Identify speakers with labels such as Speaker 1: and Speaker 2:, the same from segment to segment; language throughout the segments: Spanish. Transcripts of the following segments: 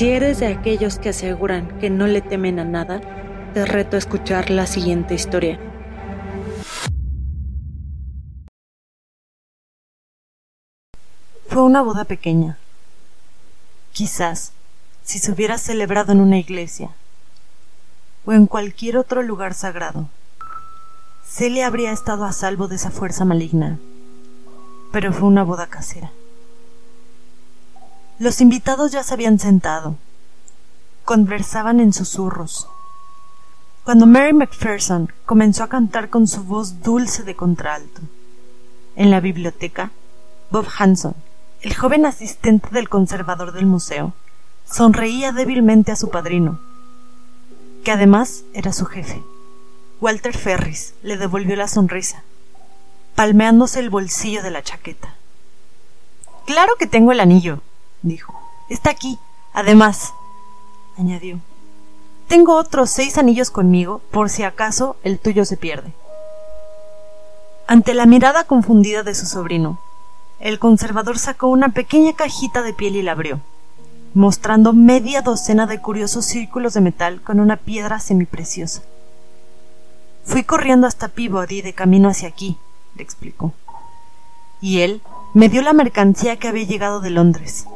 Speaker 1: Si eres de aquellos que aseguran que no le temen a nada, te reto a escuchar la siguiente historia.
Speaker 2: Fue una boda pequeña. Quizás, si se hubiera celebrado en una iglesia o en cualquier otro lugar sagrado, Celia habría estado a salvo de esa fuerza maligna. Pero fue una boda casera. Los invitados ya se habían sentado. Conversaban en susurros. Cuando Mary Macpherson comenzó a cantar con su voz dulce de contralto. En la biblioteca, Bob Hanson, el joven asistente del conservador del museo, sonreía débilmente a su padrino, que además era su jefe. Walter Ferris le devolvió la sonrisa, palmeándose el bolsillo de la chaqueta. Claro que tengo el anillo, dijo. Está aquí. Además, añadió, tengo otros seis anillos conmigo por si acaso el tuyo se pierde. Ante la mirada confundida de su sobrino, el conservador sacó una pequeña cajita de piel y la abrió, mostrando media docena de curiosos círculos de metal con una piedra semipreciosa. Fui corriendo hasta Peabody de camino hacia aquí, le explicó. Y él me dio la mercancía que había llegado de Londres.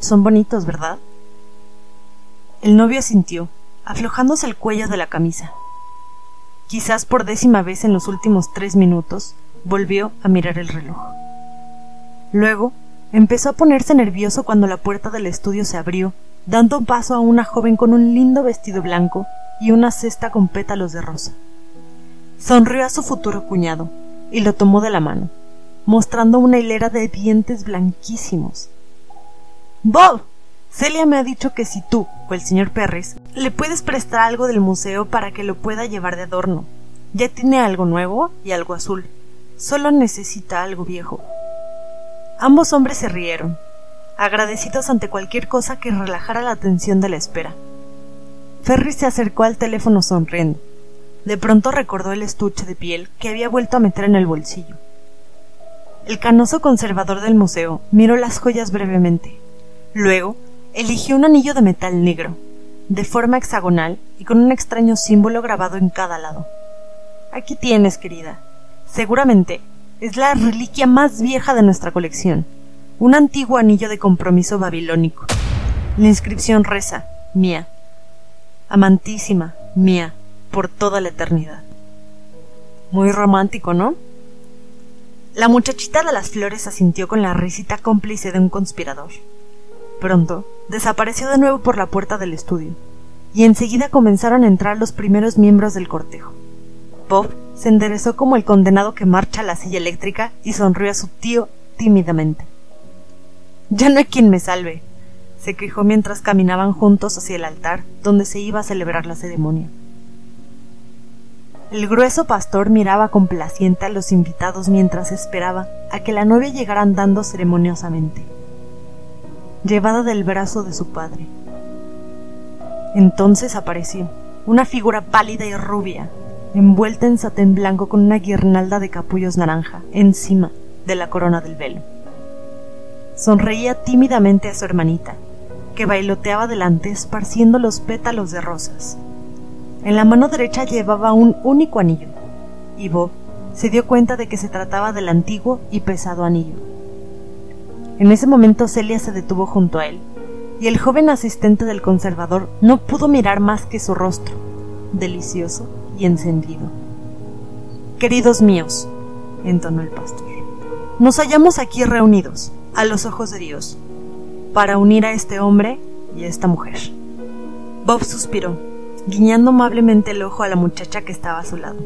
Speaker 2: Son bonitos, ¿verdad? El novio asintió, aflojándose el cuello de la camisa. Quizás por décima vez en los últimos tres minutos, volvió a mirar el reloj. Luego, empezó a ponerse nervioso cuando la puerta del estudio se abrió, dando paso a una joven con un lindo vestido blanco y una cesta con pétalos de rosa. Sonrió a su futuro cuñado y lo tomó de la mano, mostrando una hilera de dientes blanquísimos. Bob. Celia me ha dicho que si tú o el señor Perris le puedes prestar algo del museo para que lo pueda llevar de adorno. Ya tiene algo nuevo y algo azul. Solo necesita algo viejo. Ambos hombres se rieron, agradecidos ante cualquier cosa que relajara la tensión de la espera. Ferris se acercó al teléfono sonriendo. De pronto recordó el estuche de piel que había vuelto a meter en el bolsillo. El canoso conservador del museo miró las joyas brevemente, Luego, eligió un anillo de metal negro, de forma hexagonal y con un extraño símbolo grabado en cada lado. Aquí tienes, querida. Seguramente es la reliquia más vieja de nuestra colección, un antiguo anillo de compromiso babilónico. La inscripción reza, mía, amantísima, mía, por toda la eternidad. Muy romántico, ¿no? La muchachita de las flores asintió con la risita cómplice de un conspirador. Pronto, desapareció de nuevo por la puerta del estudio, y enseguida comenzaron a entrar los primeros miembros del cortejo. Bob se enderezó como el condenado que marcha a la silla eléctrica y sonrió a su tío tímidamente. Ya no hay quien me salve, se quejó mientras caminaban juntos hacia el altar donde se iba a celebrar la ceremonia. El grueso pastor miraba complaciente a los invitados mientras esperaba a que la novia llegara andando ceremoniosamente llevada del brazo de su padre. Entonces apareció una figura pálida y rubia, envuelta en satén blanco con una guirnalda de capullos naranja encima de la corona del velo. Sonreía tímidamente a su hermanita, que bailoteaba delante esparciendo los pétalos de rosas. En la mano derecha llevaba un único anillo, y Bob se dio cuenta de que se trataba del antiguo y pesado anillo. En ese momento Celia se detuvo junto a él, y el joven asistente del conservador no pudo mirar más que su rostro, delicioso y encendido. Queridos míos, entonó el pastor, nos hallamos aquí reunidos, a los ojos de Dios, para unir a este hombre y a esta mujer. Bob suspiró, guiñando amablemente el ojo a la muchacha que estaba a su lado.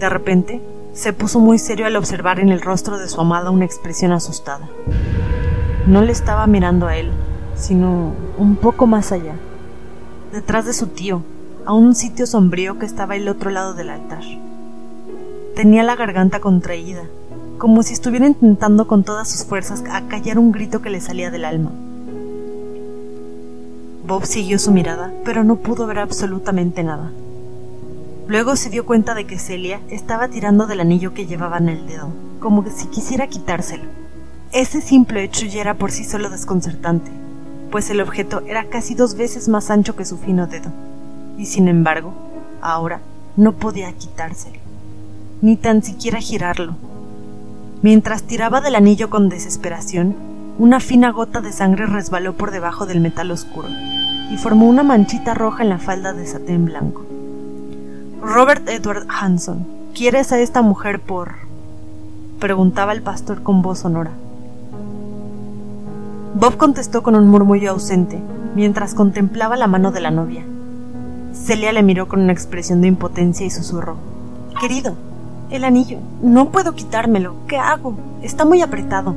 Speaker 2: De repente, se puso muy serio al observar en el rostro de su amada una expresión asustada. No le estaba mirando a él, sino un poco más allá, detrás de su tío, a un sitio sombrío que estaba al otro lado del altar. Tenía la garganta contraída, como si estuviera intentando con todas sus fuerzas acallar un grito que le salía del alma. Bob siguió su mirada, pero no pudo ver absolutamente nada. Luego se dio cuenta de que Celia estaba tirando del anillo que llevaba en el dedo, como si quisiera quitárselo. Ese simple hecho ya era por sí solo desconcertante, pues el objeto era casi dos veces más ancho que su fino dedo, y sin embargo, ahora no podía quitárselo, ni tan siquiera girarlo. Mientras tiraba del anillo con desesperación, una fina gota de sangre resbaló por debajo del metal oscuro y formó una manchita roja en la falda de satén blanco. Robert Edward Hanson, ¿quieres a esta mujer por... preguntaba el pastor con voz sonora. Bob contestó con un murmullo ausente, mientras contemplaba la mano de la novia. Celia le miró con una expresión de impotencia y susurró. Querido, el anillo. No puedo quitármelo. ¿Qué hago? Está muy apretado.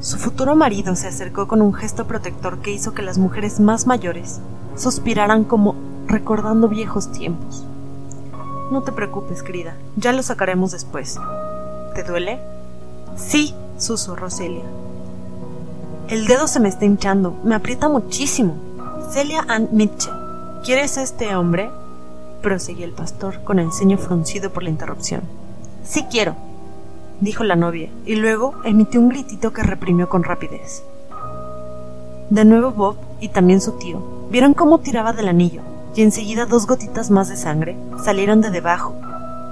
Speaker 2: Su futuro marido se acercó con un gesto protector que hizo que las mujeres más mayores suspiraran como recordando viejos tiempos. No te preocupes, querida, ya lo sacaremos después. ¿Te duele? Sí, susurró Celia. El dedo se me está hinchando, me aprieta muchísimo. Celia Ann Mitchell, ¿quieres este hombre? prosiguió el pastor con el ceño fruncido por la interrupción. Sí quiero, dijo la novia, y luego emitió un gritito que reprimió con rapidez. De nuevo Bob y también su tío vieron cómo tiraba del anillo, y enseguida dos gotitas más de sangre salieron de debajo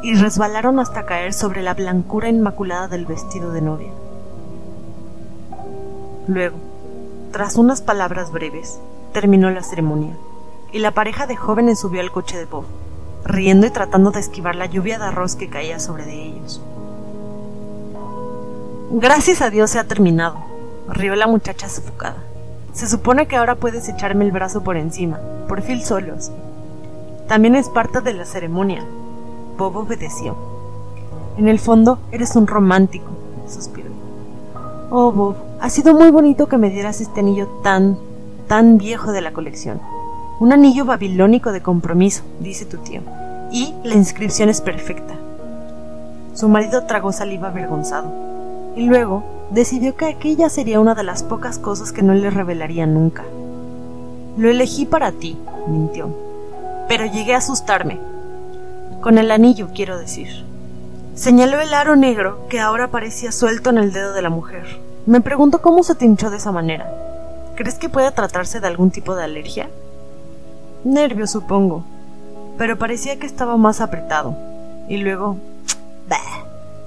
Speaker 2: y resbalaron hasta caer sobre la blancura inmaculada del vestido de novia. Luego, tras unas palabras breves, terminó la ceremonia, y la pareja de jóvenes subió al coche de Bob, riendo y tratando de esquivar la lluvia de arroz que caía sobre de ellos. Gracias a Dios se ha terminado, rió la muchacha sofocada. Se supone que ahora puedes echarme el brazo por encima, por fin solos. También es parte de la ceremonia. Bob obedeció. En el fondo, eres un romántico, suspiró. Oh, Bob, ha sido muy bonito que me dieras este anillo tan, tan viejo de la colección. Un anillo babilónico de compromiso, dice tu tío. Y la inscripción es perfecta. Su marido tragó saliva avergonzado y luego decidió que aquella sería una de las pocas cosas que no le revelaría nunca. Lo elegí para ti, mintió, pero llegué a asustarme. Con el anillo, quiero decir. Señaló el aro negro que ahora parecía suelto en el dedo de la mujer. Me pregunto cómo se te hinchó de esa manera. ¿Crees que pueda tratarse de algún tipo de alergia? Nervio, supongo. Pero parecía que estaba más apretado. Y luego... Bah.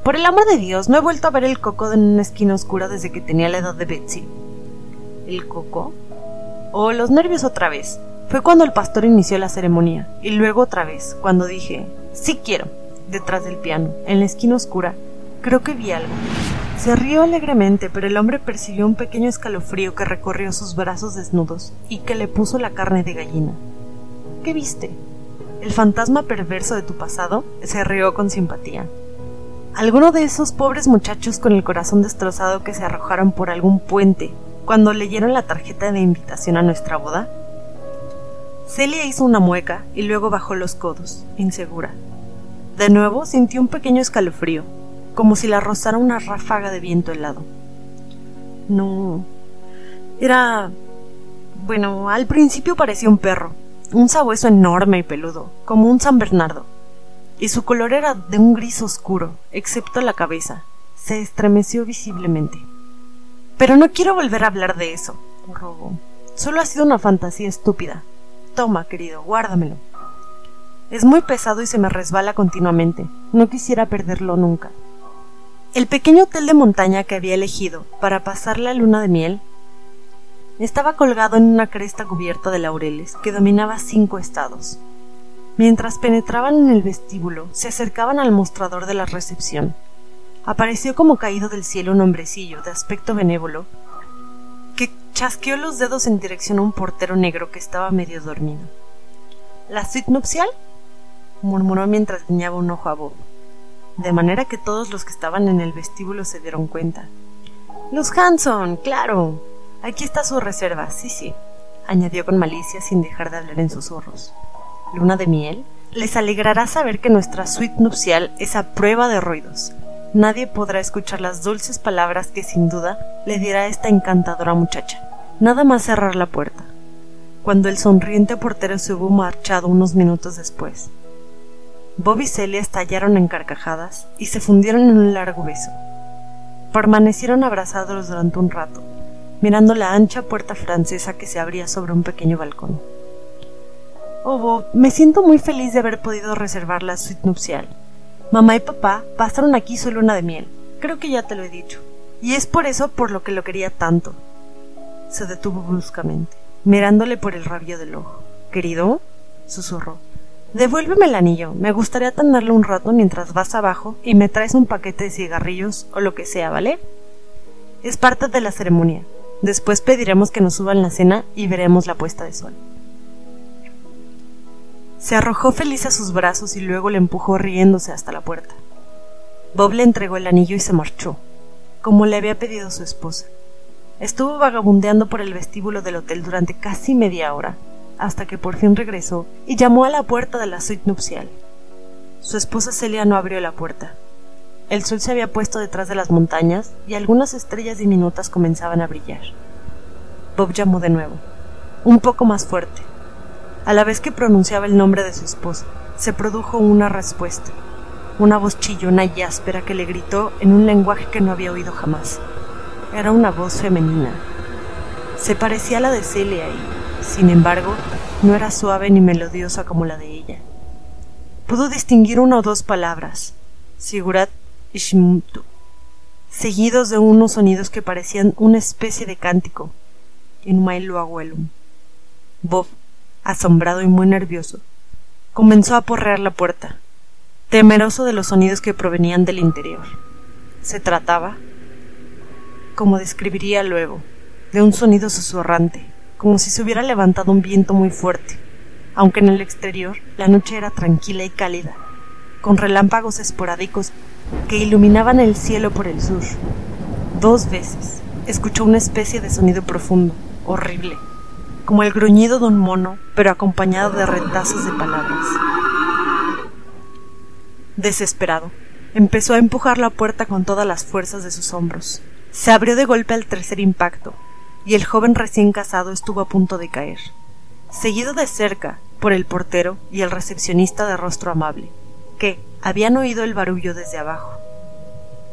Speaker 2: Por el amor de Dios, no he vuelto a ver el coco en una esquina oscura desde que tenía la edad de Betsy. ¿El coco? Oh, los nervios otra vez. Fue cuando el pastor inició la ceremonia, y luego otra vez, cuando dije, sí quiero, detrás del piano, en la esquina oscura, creo que vi algo. Se rió alegremente, pero el hombre percibió un pequeño escalofrío que recorrió sus brazos desnudos y que le puso la carne de gallina. ¿Qué viste? ¿El fantasma perverso de tu pasado? Se rió con simpatía. ¿Alguno de esos pobres muchachos con el corazón destrozado que se arrojaron por algún puente cuando leyeron la tarjeta de invitación a nuestra boda? Celia hizo una mueca y luego bajó los codos, insegura. De nuevo sintió un pequeño escalofrío, como si la rozara una ráfaga de viento helado. No. Era. Bueno, al principio parecía un perro, un sabueso enorme y peludo, como un San Bernardo y su color era de un gris oscuro, excepto la cabeza. Se estremeció visiblemente. Pero no quiero volver a hablar de eso, rogó. Solo ha sido una fantasía estúpida. Toma, querido, guárdamelo. Es muy pesado y se me resbala continuamente. No quisiera perderlo nunca. El pequeño hotel de montaña que había elegido para pasar la luna de miel estaba colgado en una cresta cubierta de laureles que dominaba cinco estados. Mientras penetraban en el vestíbulo, se acercaban al mostrador de la recepción. Apareció como caído del cielo un hombrecillo de aspecto benévolo que chasqueó los dedos en dirección a un portero negro que estaba medio dormido. ¿La suite nupcial? Murmuró mientras guiñaba un ojo a Bob, de manera que todos los que estaban en el vestíbulo se dieron cuenta. Los Hanson, claro. Aquí está su reserva, sí, sí, añadió con malicia sin dejar de hablar en susurros luna de miel, les alegrará saber que nuestra suite nupcial es a prueba de ruidos. Nadie podrá escuchar las dulces palabras que sin duda le dirá esta encantadora muchacha. Nada más cerrar la puerta. Cuando el sonriente portero se hubo marchado unos minutos después. Bob y Celia estallaron en carcajadas y se fundieron en un largo beso. Permanecieron abrazados durante un rato, mirando la ancha puerta francesa que se abría sobre un pequeño balcón. Oh, Bob, me siento muy feliz de haber podido reservar la suite nupcial. Mamá y papá pasaron aquí su luna de miel. Creo que ya te lo he dicho. Y es por eso por lo que lo quería tanto. Se detuvo bruscamente, mirándole por el rabio del ojo. ¿Querido? susurró. Devuélveme el anillo. Me gustaría tenerlo un rato mientras vas abajo y me traes un paquete de cigarrillos o lo que sea, ¿vale? Es parte de la ceremonia. Después pediremos que nos suban la cena y veremos la puesta de sol. Se arrojó feliz a sus brazos y luego le empujó riéndose hasta la puerta. Bob le entregó el anillo y se marchó, como le había pedido su esposa. Estuvo vagabundeando por el vestíbulo del hotel durante casi media hora, hasta que por fin regresó y llamó a la puerta de la suite nupcial. Su esposa Celia no abrió la puerta. El sol se había puesto detrás de las montañas y algunas estrellas diminutas comenzaban a brillar. Bob llamó de nuevo, un poco más fuerte, a la vez que pronunciaba el nombre de su esposa, se produjo una respuesta, una voz chillona y áspera que le gritó en un lenguaje que no había oído jamás. Era una voz femenina. Se parecía a la de Celia y, sin embargo, no era suave ni melodiosa como la de ella. Pudo distinguir una o dos palabras, Sigurat y Shimtu, seguidos de unos sonidos que parecían una especie de cántico, en Mailuaguelum. Bob asombrado y muy nervioso, comenzó a porrear la puerta, temeroso de los sonidos que provenían del interior. Se trataba, como describiría luego, de un sonido susurrante, como si se hubiera levantado un viento muy fuerte, aunque en el exterior la noche era tranquila y cálida, con relámpagos esporádicos que iluminaban el cielo por el sur. Dos veces escuchó una especie de sonido profundo, horrible, como el gruñido de un mono, pero acompañado de retazos de palabras. Desesperado, empezó a empujar la puerta con todas las fuerzas de sus hombros. Se abrió de golpe al tercer impacto, y el joven recién casado estuvo a punto de caer, seguido de cerca por el portero y el recepcionista de rostro amable, que habían oído el barullo desde abajo.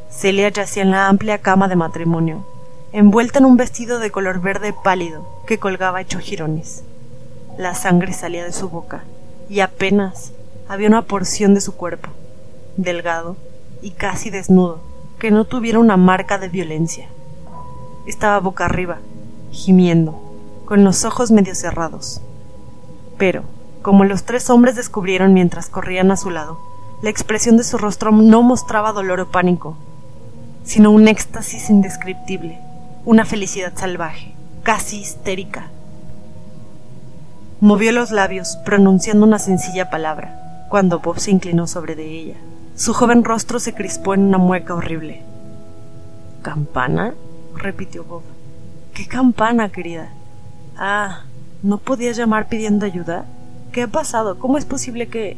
Speaker 2: Celia yacía en la amplia cama de matrimonio, envuelta en un vestido de color verde pálido que colgaba hecho jirones. La sangre salía de su boca y apenas había una porción de su cuerpo, delgado y casi desnudo, que no tuviera una marca de violencia. Estaba boca arriba, gimiendo, con los ojos medio cerrados. Pero, como los tres hombres descubrieron mientras corrían a su lado, la expresión de su rostro no mostraba dolor o pánico, sino un éxtasis indescriptible una felicidad salvaje, casi histérica. Movió los labios, pronunciando una sencilla palabra, cuando Bob se inclinó sobre de ella. Su joven rostro se crispó en una mueca horrible. ¿Campana? repitió Bob. ¿Qué campana, querida? Ah, ¿no podías llamar pidiendo ayuda? ¿Qué ha pasado? ¿Cómo es posible que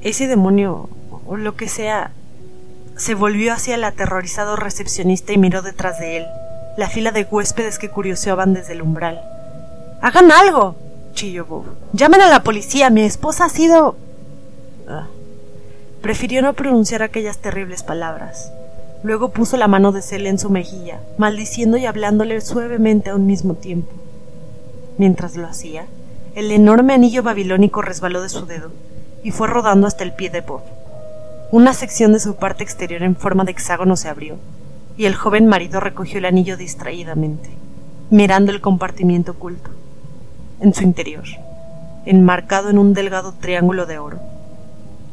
Speaker 2: ese demonio, o lo que sea, se volvió hacia el aterrorizado recepcionista y miró detrás de él? la fila de huéspedes que curioseaban desde el umbral. ¡Hagan algo! chilló Bob. ¡Llamen a la policía! Mi esposa ha sido. Ah. Prefirió no pronunciar aquellas terribles palabras. Luego puso la mano de Celia en su mejilla, maldiciendo y hablándole suavemente a un mismo tiempo. Mientras lo hacía, el enorme anillo babilónico resbaló de su dedo y fue rodando hasta el pie de Bob. Una sección de su parte exterior en forma de hexágono se abrió, y el joven marido recogió el anillo distraídamente, mirando el compartimiento oculto. En su interior, enmarcado en un delgado triángulo de oro,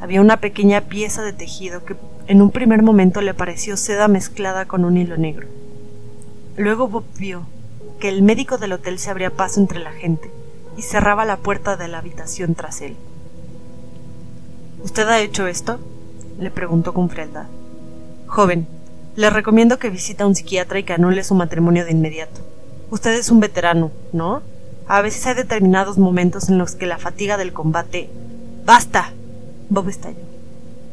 Speaker 2: había una pequeña pieza de tejido que en un primer momento le pareció seda mezclada con un hilo negro. Luego Bob vio que el médico del hotel se abría paso entre la gente y cerraba la puerta de la habitación tras él. ¿Usted ha hecho esto? le preguntó con frialdad. Joven, le recomiendo que visite a un psiquiatra y que anule su matrimonio de inmediato. Usted es un veterano, ¿no? A veces hay determinados momentos en los que la fatiga del combate. ¡Basta! Bob estalló.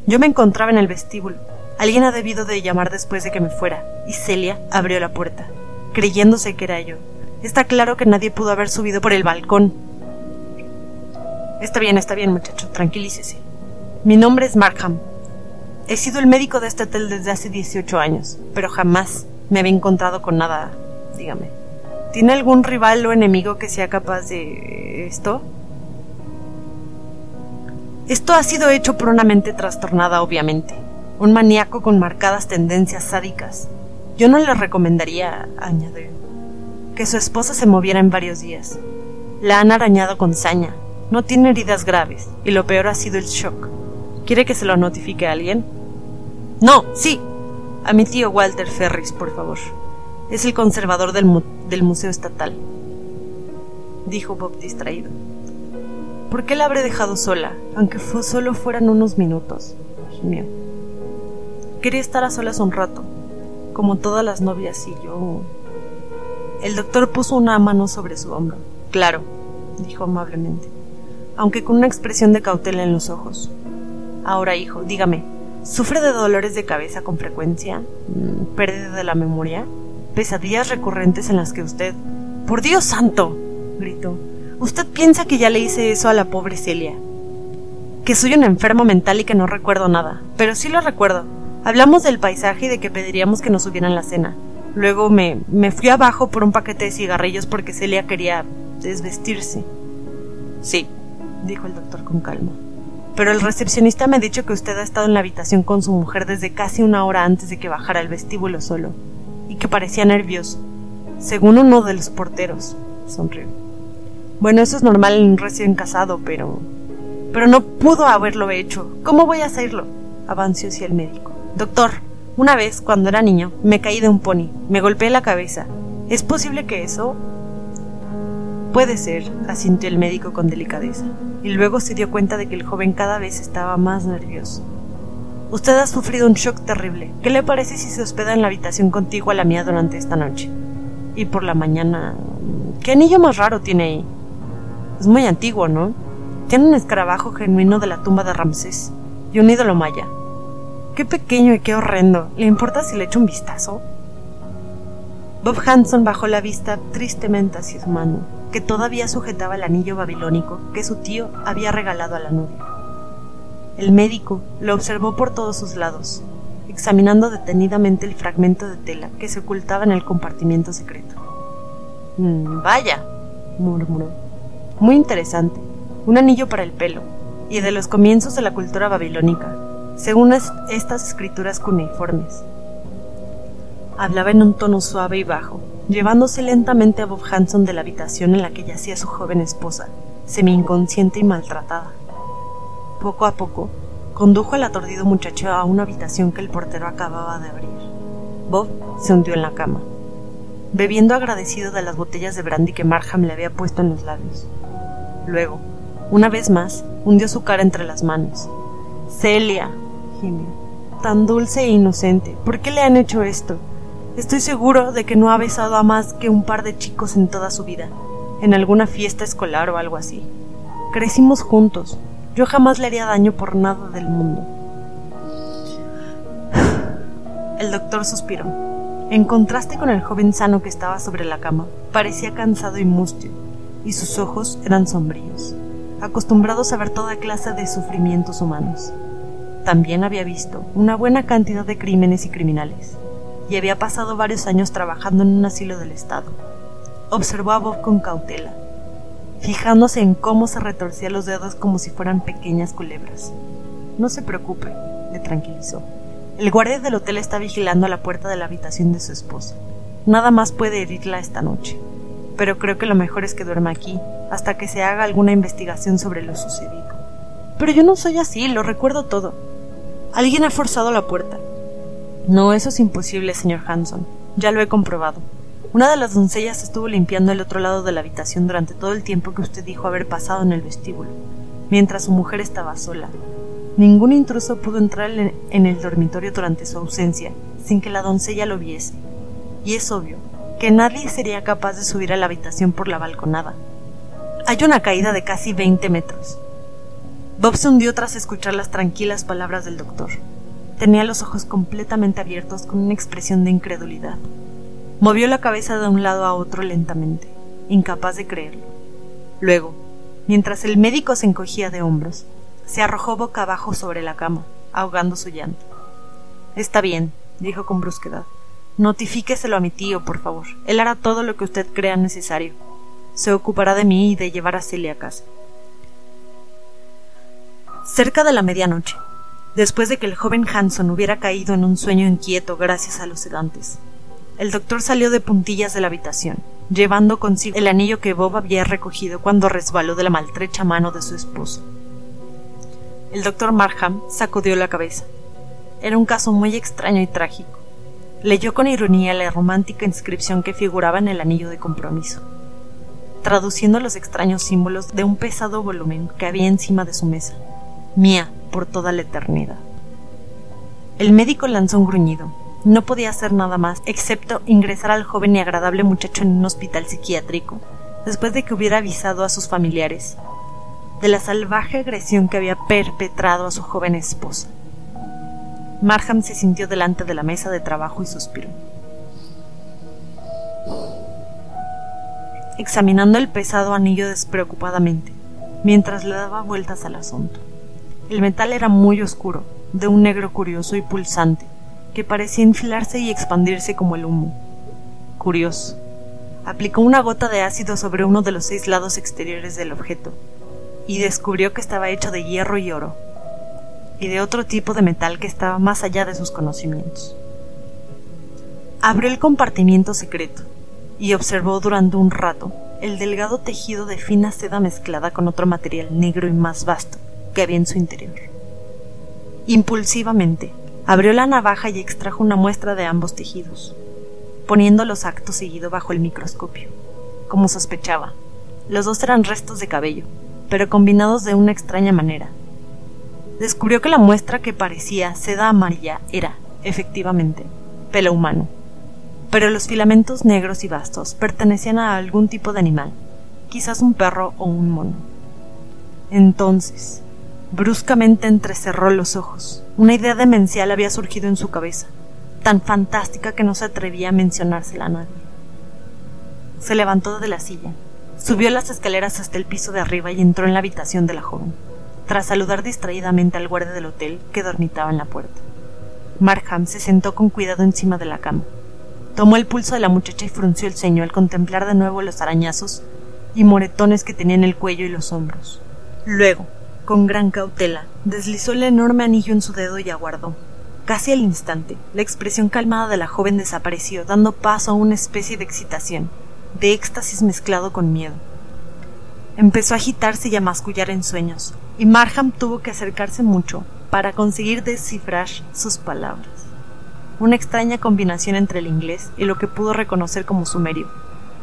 Speaker 2: Yo me encontraba en el vestíbulo. Alguien ha debido de llamar después de que me fuera, y Celia abrió la puerta, creyéndose que era yo. Está claro que nadie pudo haber subido por el balcón. Está bien, está bien, muchacho, tranquilícese. Mi nombre es Markham, He sido el médico de este hotel desde hace 18 años, pero jamás me había encontrado con nada, dígame, ¿Tiene algún rival o enemigo que sea capaz de esto? Esto ha sido hecho por una mente trastornada, obviamente. Un maníaco con marcadas tendencias sádicas. Yo no le recomendaría, añadió, que su esposa se moviera en varios días. La han arañado con saña. No tiene heridas graves, y lo peor ha sido el shock. ¿Quiere que se lo notifique a alguien? No, sí. A mi tío Walter Ferris, por favor. Es el conservador del, del Museo Estatal. Dijo Bob distraído. ¿Por qué la habré dejado sola, aunque solo fueran unos minutos? Quería estar a solas un rato, como todas las novias y yo. El doctor puso una mano sobre su hombro. Claro, dijo amablemente, aunque con una expresión de cautela en los ojos. Ahora, hijo, dígame, ¿sufre de dolores de cabeza con frecuencia? Mm, ¿Pérdida de la memoria? ¿Pesadillas recurrentes en las que usted... ¡Por Dios santo! gritó. Usted piensa que ya le hice eso a la pobre Celia. Que soy un enfermo mental y que no recuerdo nada. Pero sí lo recuerdo. Hablamos del paisaje y de que pediríamos que nos subieran la cena. Luego me, me fui abajo por un paquete de cigarrillos porque Celia quería desvestirse. Sí, dijo el doctor con calma. Pero el recepcionista me ha dicho que usted ha estado en la habitación con su mujer desde casi una hora antes de que bajara al vestíbulo solo, y que parecía nervioso, según uno de los porteros. Sonrió. Bueno, eso es normal en un recién casado, pero... Pero no pudo haberlo hecho. ¿Cómo voy a hacerlo? Avanció hacia el médico. Doctor, una vez, cuando era niño, me caí de un pony, me golpeé la cabeza. ¿Es posible que eso Puede ser, asintió el médico con delicadeza, y luego se dio cuenta de que el joven cada vez estaba más nervioso. Usted ha sufrido un shock terrible. ¿Qué le parece si se hospeda en la habitación contigua a la mía durante esta noche? Y por la mañana... ¿Qué anillo más raro tiene ahí? Es muy antiguo, ¿no? Tiene un escarabajo genuino de la tumba de Ramsés y un ídolo maya. Qué pequeño y qué horrendo. ¿Le importa si le echo un vistazo? Bob Hanson bajó la vista tristemente hacia su mano que todavía sujetaba el anillo babilónico que su tío había regalado a la novia. El médico lo observó por todos sus lados, examinando detenidamente el fragmento de tela que se ocultaba en el compartimiento secreto. Mm, vaya, murmuró. Muy interesante. Un anillo para el pelo, y de los comienzos de la cultura babilónica, según estas escrituras cuneiformes. Hablaba en un tono suave y bajo, llevándose lentamente a Bob Hanson de la habitación en la que yacía su joven esposa, semi-inconsciente y maltratada. Poco a poco, condujo al aturdido muchacho a una habitación que el portero acababa de abrir. Bob se hundió en la cama, bebiendo agradecido de las botellas de brandy que Marham le había puesto en los labios. Luego, una vez más, hundió su cara entre las manos. Celia, gimió, tan dulce e inocente, ¿por qué le han hecho esto? Estoy seguro de que no ha besado a más que un par de chicos en toda su vida, en alguna fiesta escolar o algo así. Crecimos juntos. Yo jamás le haría daño por nada del mundo. El doctor suspiró. En contraste con el joven sano que estaba sobre la cama, parecía cansado y mustio, y sus ojos eran sombríos, acostumbrados a ver toda clase de sufrimientos humanos. También había visto una buena cantidad de crímenes y criminales, y había pasado varios años trabajando en un asilo del Estado. Observó a Bob con cautela, fijándose en cómo se retorcía los dedos como si fueran pequeñas culebras. No se preocupe, le tranquilizó. El guardia del hotel está vigilando la puerta de la habitación de su esposa. Nada más puede herirla esta noche. Pero creo que lo mejor es que duerma aquí hasta que se haga alguna investigación sobre lo sucedido. Pero yo no soy así, lo recuerdo todo. Alguien ha forzado la puerta. No, eso es imposible, señor Hanson. Ya lo he comprobado. Una de las doncellas estuvo limpiando el otro lado de la habitación durante todo el tiempo que usted dijo haber pasado en el vestíbulo, mientras su mujer estaba sola. Ningún intruso pudo entrar en el dormitorio durante su ausencia sin que la doncella lo viese. Y es obvio que nadie sería capaz de subir a la habitación por la balconada. Hay una caída de casi veinte metros. Bob se hundió tras escuchar las tranquilas palabras del doctor. Tenía los ojos completamente abiertos con una expresión de incredulidad. Movió la cabeza de un lado a otro lentamente, incapaz de creerlo. Luego, mientras el médico se encogía de hombros, se arrojó boca abajo sobre la cama, ahogando su llanto. Está bien, dijo con brusquedad. Notifíqueselo a mi tío, por favor. Él hará todo lo que usted crea necesario. Se ocupará de mí y de llevar a Celia a casa. Cerca de la medianoche, después de que el joven Hanson hubiera caído en un sueño inquieto gracias a los sedantes, el doctor salió de puntillas de la habitación, llevando consigo el anillo que Bob había recogido cuando resbaló de la maltrecha mano de su esposo. El doctor Markham sacudió la cabeza. Era un caso muy extraño y trágico. Leyó con ironía la romántica inscripción que figuraba en el anillo de compromiso, traduciendo los extraños símbolos de un pesado volumen que había encima de su mesa mía por toda la eternidad. El médico lanzó un gruñido. No podía hacer nada más excepto ingresar al joven y agradable muchacho en un hospital psiquiátrico, después de que hubiera avisado a sus familiares de la salvaje agresión que había perpetrado a su joven esposa. Marham se sintió delante de la mesa de trabajo y suspiró. Examinando el pesado anillo despreocupadamente, mientras le daba vueltas al asunto. El metal era muy oscuro, de un negro curioso y pulsante, que parecía enfilarse y expandirse como el humo. Curioso. Aplicó una gota de ácido sobre uno de los seis lados exteriores del objeto, y descubrió que estaba hecho de hierro y oro, y de otro tipo de metal que estaba más allá de sus conocimientos. Abrió el compartimiento secreto, y observó durante un rato el delgado tejido de fina seda mezclada con otro material negro y más vasto, que había en su interior. Impulsivamente, abrió la navaja y extrajo una muestra de ambos tejidos, poniéndolos acto seguido bajo el microscopio. Como sospechaba, los dos eran restos de cabello, pero combinados de una extraña manera. Descubrió que la muestra que parecía seda amarilla era, efectivamente, pelo humano, pero los filamentos negros y vastos pertenecían a algún tipo de animal, quizás un perro o un mono. Entonces, Bruscamente entrecerró los ojos. Una idea demencial había surgido en su cabeza, tan fantástica que no se atrevía a mencionársela a nadie. Se levantó de la silla, subió las escaleras hasta el piso de arriba y entró en la habitación de la joven, tras saludar distraídamente al guardia del hotel que dormitaba en la puerta. Markham se sentó con cuidado encima de la cama. Tomó el pulso de la muchacha y frunció el ceño al contemplar de nuevo los arañazos y moretones que tenía en el cuello y los hombros. Luego, con gran cautela, deslizó el enorme anillo en su dedo y aguardó. Casi al instante, la expresión calmada de la joven desapareció, dando paso a una especie de excitación, de éxtasis mezclado con miedo. Empezó a agitarse y a mascullar en sueños, y Marham tuvo que acercarse mucho para conseguir descifrar sus palabras. Una extraña combinación entre el inglés y lo que pudo reconocer como sumerio,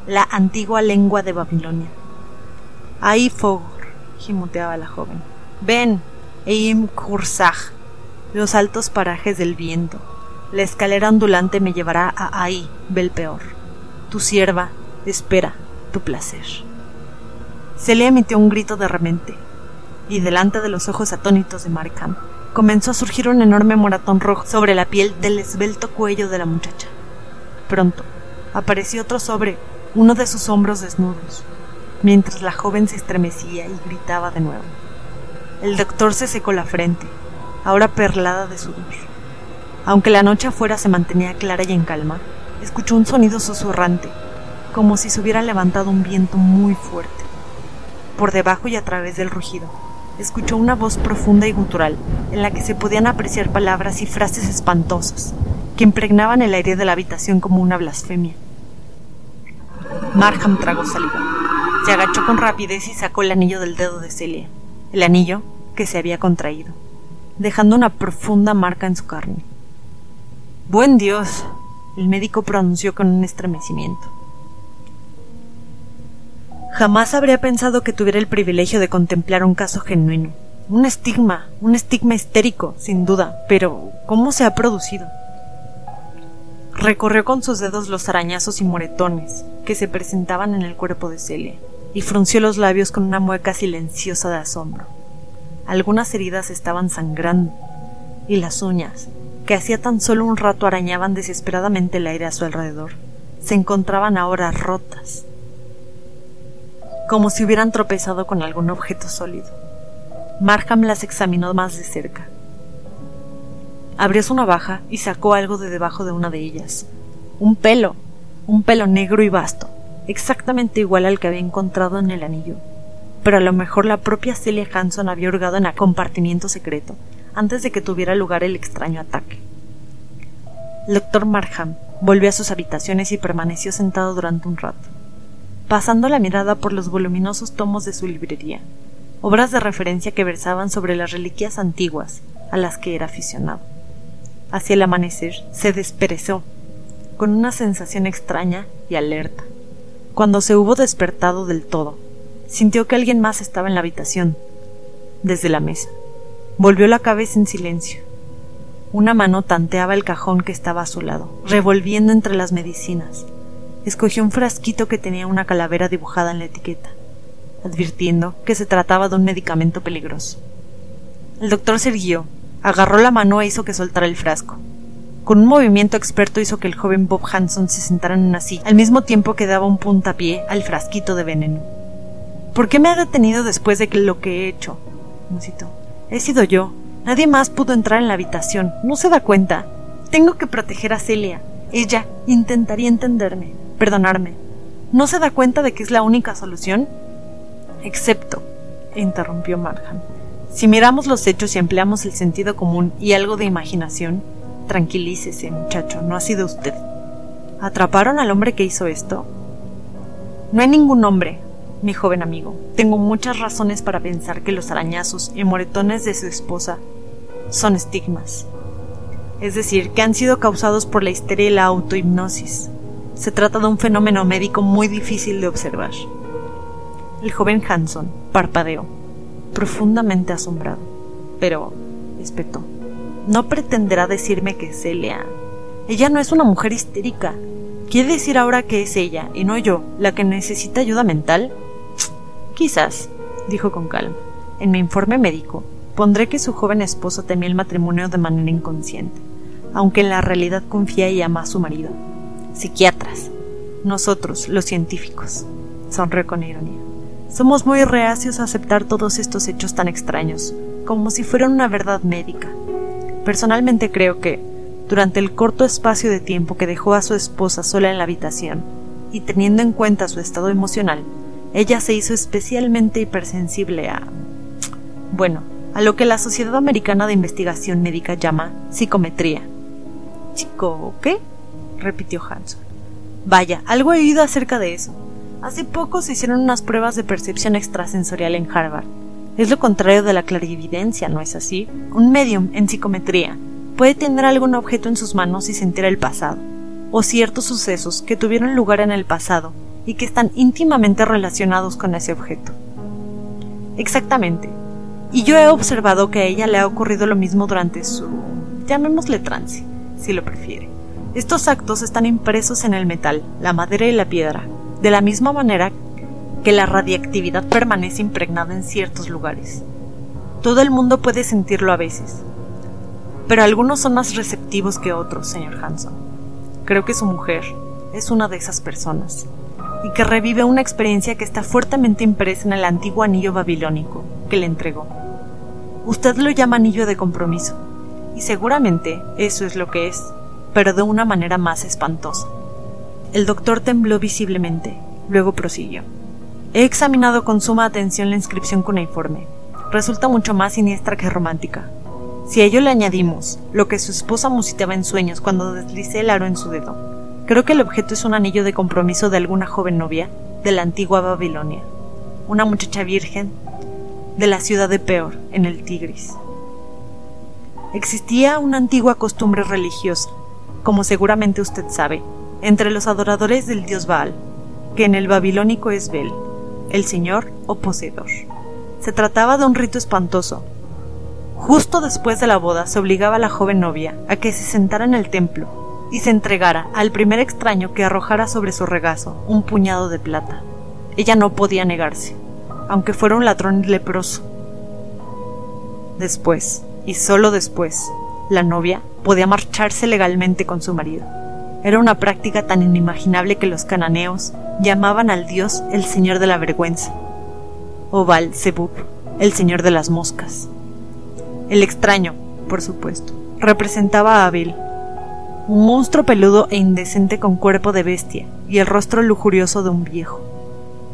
Speaker 2: la antigua lengua de Babilonia. Ahí Fogor, gimoteaba la joven. Ven, Eim Kursaj, los altos parajes del viento. La escalera ondulante me llevará a ahí, Belpeor. Tu sierva espera tu placer. Celia emitió un grito de remente, y delante de los ojos atónitos de Markham comenzó a surgir un enorme moratón rojo sobre la piel del esbelto cuello de la muchacha. Pronto apareció otro sobre uno de sus hombros desnudos, mientras la joven se estremecía y gritaba de nuevo. El doctor se secó la frente, ahora perlada de sudor. Aunque la noche afuera se mantenía clara y en calma, escuchó un sonido susurrante, como si se hubiera levantado un viento muy fuerte. Por debajo y a través del rugido, escuchó una voz profunda y gutural, en la que se podían apreciar palabras y frases espantosas, que impregnaban el aire de la habitación como una blasfemia. Markham tragó saliva. Se agachó con rapidez y sacó el anillo del dedo de Celia el anillo que se había contraído, dejando una profunda marca en su carne. Buen Dios, el médico pronunció con un estremecimiento. Jamás habría pensado que tuviera el privilegio de contemplar un caso genuino. Un estigma, un estigma histérico, sin duda, pero ¿cómo se ha producido? Recorrió con sus dedos los arañazos y moretones que se presentaban en el cuerpo de Celia y frunció los labios con una mueca silenciosa de asombro. Algunas heridas estaban sangrando, y las uñas, que hacía tan solo un rato arañaban desesperadamente el aire a su alrededor, se encontraban ahora rotas, como si hubieran tropezado con algún objeto sólido. Markham las examinó más de cerca. Abrió su navaja y sacó algo de debajo de una de ellas, Un pelo, un pelo negro y vasto, exactamente igual al que había encontrado en el anillo. Pero a lo mejor la propia Celia Hanson había hurgado en el compartimiento secreto antes de que tuviera lugar el extraño ataque. El doctor Markham volvió a sus habitaciones y permaneció sentado durante un rato, pasando la mirada por los voluminosos tomos de su librería, obras de referencia que versaban sobre las reliquias antiguas a las que era aficionado. Hacia el amanecer se desperezó, con una sensación extraña y alerta. Cuando se hubo despertado del todo, sintió que alguien más estaba en la habitación, desde la mesa. Volvió la cabeza en silencio. Una mano tanteaba el cajón que estaba a su lado, revolviendo entre las medicinas. Escogió un frasquito que tenía una calavera dibujada en la etiqueta, advirtiendo que se trataba de un medicamento peligroso. El doctor se irguió, agarró la mano e hizo que soltara el frasco. Con un movimiento experto hizo que el joven Bob Hanson se sentara en una silla, al mismo tiempo que daba un puntapié al frasquito de veneno. ¿Por qué me ha detenido después de lo que he hecho? musitó. He sido yo. Nadie más pudo entrar en la habitación. ¿No se da cuenta? Tengo que proteger a Celia. Ella intentaría entenderme, perdonarme. ¿No se da cuenta de que es la única solución? Excepto, interrumpió Markham. Si miramos los hechos y empleamos el sentido común y algo de imaginación, tranquilícese, muchacho, no ha sido usted. ¿Atraparon al hombre que hizo esto? No hay ningún hombre, mi joven amigo. Tengo muchas razones para pensar que los arañazos y moretones de su esposa son estigmas. Es decir, que han sido causados por la histeria y la autohipnosis. Se trata de un fenómeno médico muy difícil de observar. El joven Hanson parpadeó, profundamente asombrado, pero espetó. No pretenderá decirme que Celia. Ella no es una mujer histérica. ¿Quiere decir ahora que es ella, y no yo, la que necesita ayuda mental? Quizás, dijo con calma. En mi informe médico pondré que su joven esposo temía el matrimonio de manera inconsciente, aunque en la realidad confía y ama a su marido. Psiquiatras. Nosotros, los científicos. Sonrió con ironía. Somos muy reacios a aceptar todos estos hechos tan extraños, como si fueran una verdad médica. Personalmente creo que, durante el corto espacio de tiempo que dejó a su esposa sola en la habitación, y teniendo en cuenta su estado emocional, ella se hizo especialmente hipersensible a... bueno, a lo que la Sociedad Americana de Investigación Médica llama psicometría. ¿Chico qué? repitió Hanson. Vaya, algo he oído acerca de eso. Hace poco se hicieron unas pruebas de percepción extrasensorial en Harvard. Es lo contrario de la clarividencia, ¿no es así? Un medium en psicometría puede tener algún objeto en sus manos y sentir el pasado, o ciertos sucesos que tuvieron lugar en el pasado y que están íntimamente relacionados con ese objeto. Exactamente. Y yo he observado que a ella le ha ocurrido lo mismo durante su... llamémosle trance, si lo prefiere. Estos actos están impresos en el metal, la madera y la piedra, de la misma manera que la radiactividad permanece impregnada en ciertos lugares. Todo el mundo puede sentirlo a veces, pero algunos son más receptivos que otros, señor Hanson. Creo que su mujer es una de esas personas y que revive una experiencia que está fuertemente impresa en el antiguo anillo babilónico que le entregó. Usted lo llama anillo de compromiso, y seguramente eso es lo que es, pero de una manera más espantosa. El doctor tembló visiblemente, luego prosiguió. He examinado con suma atención la inscripción cuneiforme. Resulta mucho más siniestra que romántica. Si a ello le añadimos lo que su esposa musitaba en sueños cuando deslicé el aro en su dedo, Creo que el objeto es un anillo de compromiso de alguna joven novia de la antigua Babilonia, una muchacha virgen de la ciudad de Peor, en el Tigris. Existía una antigua costumbre religiosa, como seguramente usted sabe, entre los adoradores del dios Baal, que en el babilónico es Bel, el señor o poseedor. Se trataba de un rito espantoso. Justo después de la boda se obligaba a la joven novia a que se sentara en el templo y se entregara al primer extraño que arrojara sobre su regazo un puñado de plata. Ella no podía negarse, aunque fuera un ladrón leproso. Después, y solo después, la novia podía marcharse legalmente con su marido. Era una práctica tan inimaginable que los cananeos llamaban al dios el señor de la vergüenza, o Baal Zebub, el señor de las moscas. El extraño, por supuesto, representaba a Abel, un monstruo peludo e indecente con cuerpo de bestia y el rostro lujurioso de un viejo.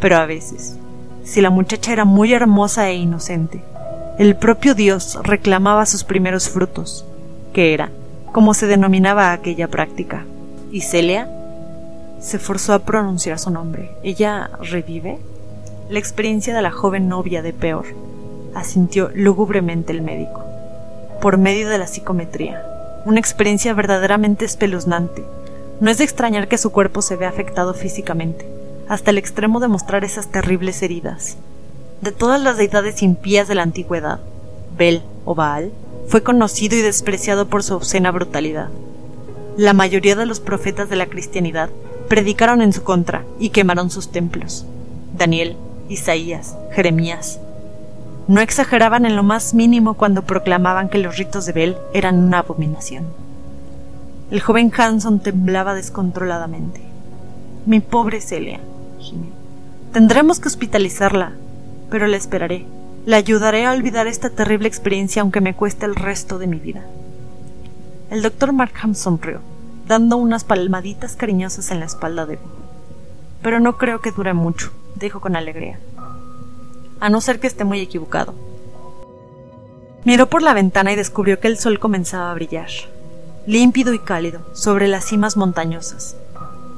Speaker 2: Pero a veces, si la muchacha era muy hermosa e inocente, el propio Dios reclamaba sus primeros frutos, que era, como se denominaba aquella práctica. ¿Y Celia? Se forzó a pronunciar su nombre. ¿Ella revive? La experiencia de la joven novia de Peor, asintió lúgubremente el médico, por medio de la psicometría. Una experiencia verdaderamente espeluznante. No es de extrañar que su cuerpo se vea afectado físicamente, hasta el extremo de mostrar esas terribles heridas. De todas las deidades impías de la antigüedad, Bel o Baal fue conocido y despreciado por su obscena brutalidad. La mayoría de los profetas de la cristianidad predicaron en su contra y quemaron sus templos. Daniel, Isaías, Jeremías. No exageraban en lo más mínimo cuando proclamaban que los ritos de Bel eran una abominación. El joven Hanson temblaba descontroladamente. Mi pobre Celia, gimió. Tendremos que hospitalizarla, pero la esperaré. La ayudaré a olvidar esta terrible experiencia aunque me cueste el resto de mi vida. El doctor Markham sonrió, dando unas palmaditas cariñosas en la espalda de Bob. Pero no creo que dure mucho dijo con alegría. A no ser que esté muy equivocado. Miró por la ventana y descubrió que el sol comenzaba a brillar, límpido y cálido, sobre las cimas montañosas.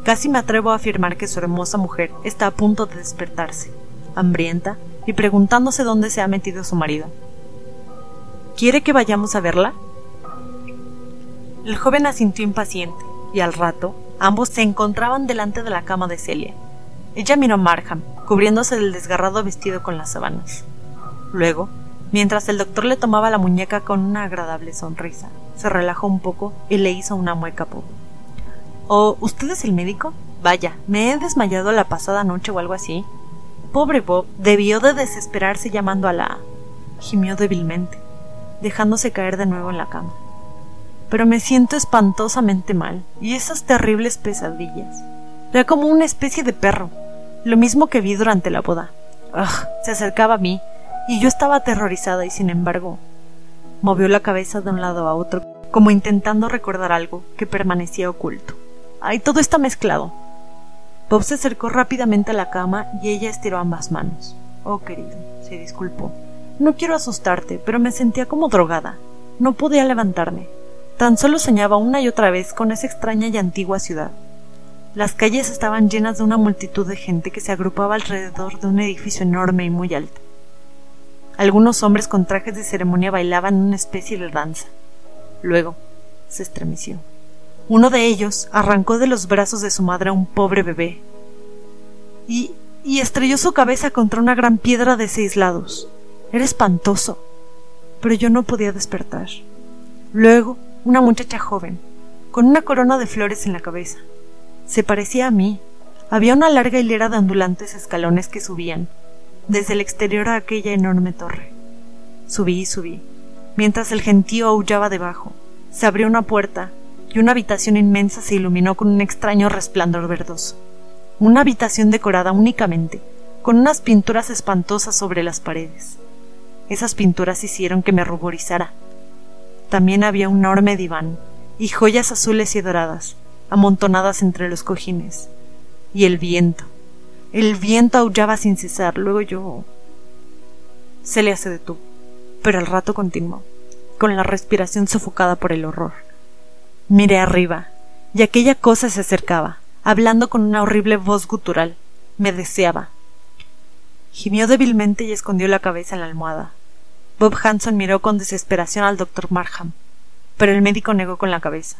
Speaker 2: Casi me atrevo a afirmar que su hermosa mujer está a punto de despertarse, hambrienta y preguntándose dónde se ha metido su marido. ¿Quiere que vayamos a verla? El joven asintió impaciente, y al rato ambos se encontraban delante de la cama de Celia, ella miró a Markham, cubriéndose del desgarrado vestido con las sábanas. Luego, mientras el doctor le tomaba la muñeca con una agradable sonrisa, se relajó un poco y le hizo una mueca a ¿O usted es el médico? Vaya, me he desmayado la pasada noche o algo así. Pobre Bob debió de desesperarse llamando a la... gimió débilmente, dejándose caer de nuevo en la cama. Pero me siento espantosamente mal, y esas terribles pesadillas. Era como una especie de perro, lo mismo que vi durante la boda. ¡Ugh! Se acercaba a mí, y yo estaba aterrorizada y sin embargo movió la cabeza de un lado a otro, como intentando recordar algo que permanecía oculto. ¡Ay, todo está mezclado! Bob se acercó rápidamente a la cama y ella estiró ambas manos. Oh, querido, se disculpó. No quiero asustarte, pero me sentía como drogada. No podía levantarme. Tan solo soñaba una y otra vez con esa extraña y antigua ciudad. Las calles estaban llenas de una multitud de gente que se agrupaba alrededor de un edificio enorme y muy alto. Algunos hombres con trajes de ceremonia bailaban una especie de danza. Luego se estremeció. Uno de ellos arrancó de los brazos de su madre a un pobre bebé y, y estrelló su cabeza contra una gran piedra de seis lados. Era espantoso, pero yo no podía despertar. Luego, una muchacha joven, con una corona de flores en la cabeza, se parecía a mí. Había una larga hilera de ondulantes escalones que subían, desde el exterior a aquella enorme torre. Subí y subí, mientras el gentío aullaba debajo. Se abrió una puerta y una habitación inmensa se iluminó con un extraño resplandor verdoso. Una habitación decorada únicamente, con unas pinturas espantosas sobre las paredes. Esas pinturas hicieron que me ruborizara. También había un enorme diván y joyas azules y doradas, amontonadas entre los cojines. Y el viento. El viento aullaba sin cesar. Luego yo. Celia se detuvo, pero al rato continuó, con la respiración sofocada por el horror. Miré arriba, y aquella cosa se acercaba, hablando con una horrible voz gutural. Me deseaba. Gimió débilmente y escondió la cabeza en la almohada. Bob Hanson miró con desesperación al doctor Markham, pero el médico negó con la cabeza.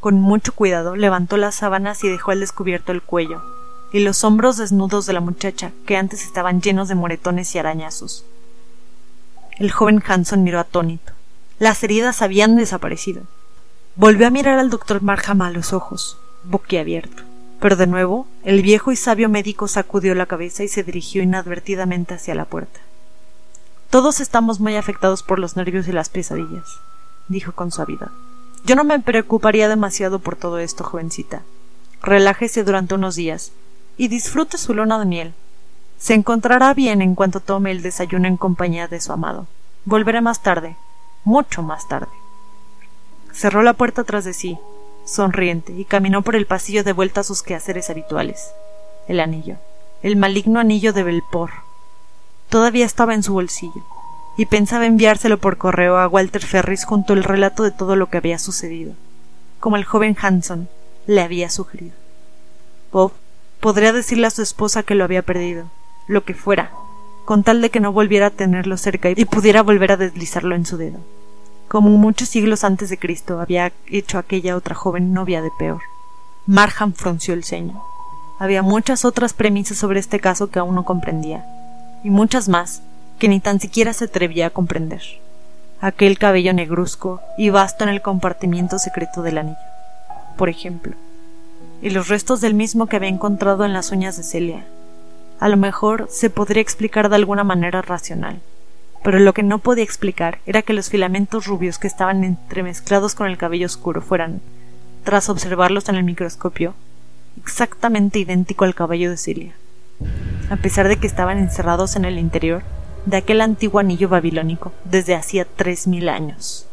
Speaker 2: Con mucho cuidado levantó las sábanas y dejó al descubierto el cuello y los hombros desnudos de la muchacha, que antes estaban llenos de moretones y arañazos. El joven Hanson miró atónito. Las heridas habían desaparecido. Volvió a mirar al doctor Markham a los ojos, boquiabierto. Pero de nuevo, el viejo y sabio médico sacudió la cabeza y se dirigió inadvertidamente hacia la puerta. Todos estamos muy afectados por los nervios y las pesadillas, dijo con suavidad. Yo no me preocuparía demasiado por todo esto, jovencita. Relájese durante unos días y disfrute su luna de miel. Se encontrará bien en cuanto tome el desayuno en compañía de su amado. Volveré más tarde, mucho más tarde. Cerró la puerta tras de sí, sonriente, y caminó por el pasillo de vuelta a sus quehaceres habituales. El anillo, el maligno anillo de Belpor. Todavía estaba en su bolsillo, y pensaba enviárselo por correo a Walter Ferris junto al relato de todo lo que había sucedido, como el joven Hanson le había sugerido. Bob podría decirle a su esposa que lo había perdido, lo que fuera, con tal de que no volviera a tenerlo cerca y pudiera volver a deslizarlo en su dedo, como muchos siglos antes de Cristo había hecho aquella otra joven novia de peor. Marham frunció el ceño. Había muchas otras premisas sobre este caso que aún no comprendía, y muchas más que ni tan siquiera se atrevía a comprender. Aquel cabello negruzco y vasto en el compartimiento secreto del anillo, por ejemplo, y los restos del mismo que había encontrado en las uñas de Celia. A lo mejor se podría explicar de alguna manera racional, pero lo que no podía explicar era que los filamentos rubios que estaban entremezclados con el cabello oscuro fueran, tras observarlos en el microscopio, exactamente idéntico al cabello de Celia, a pesar de que estaban encerrados en el interior de aquel antiguo anillo babilónico desde hacía tres mil años.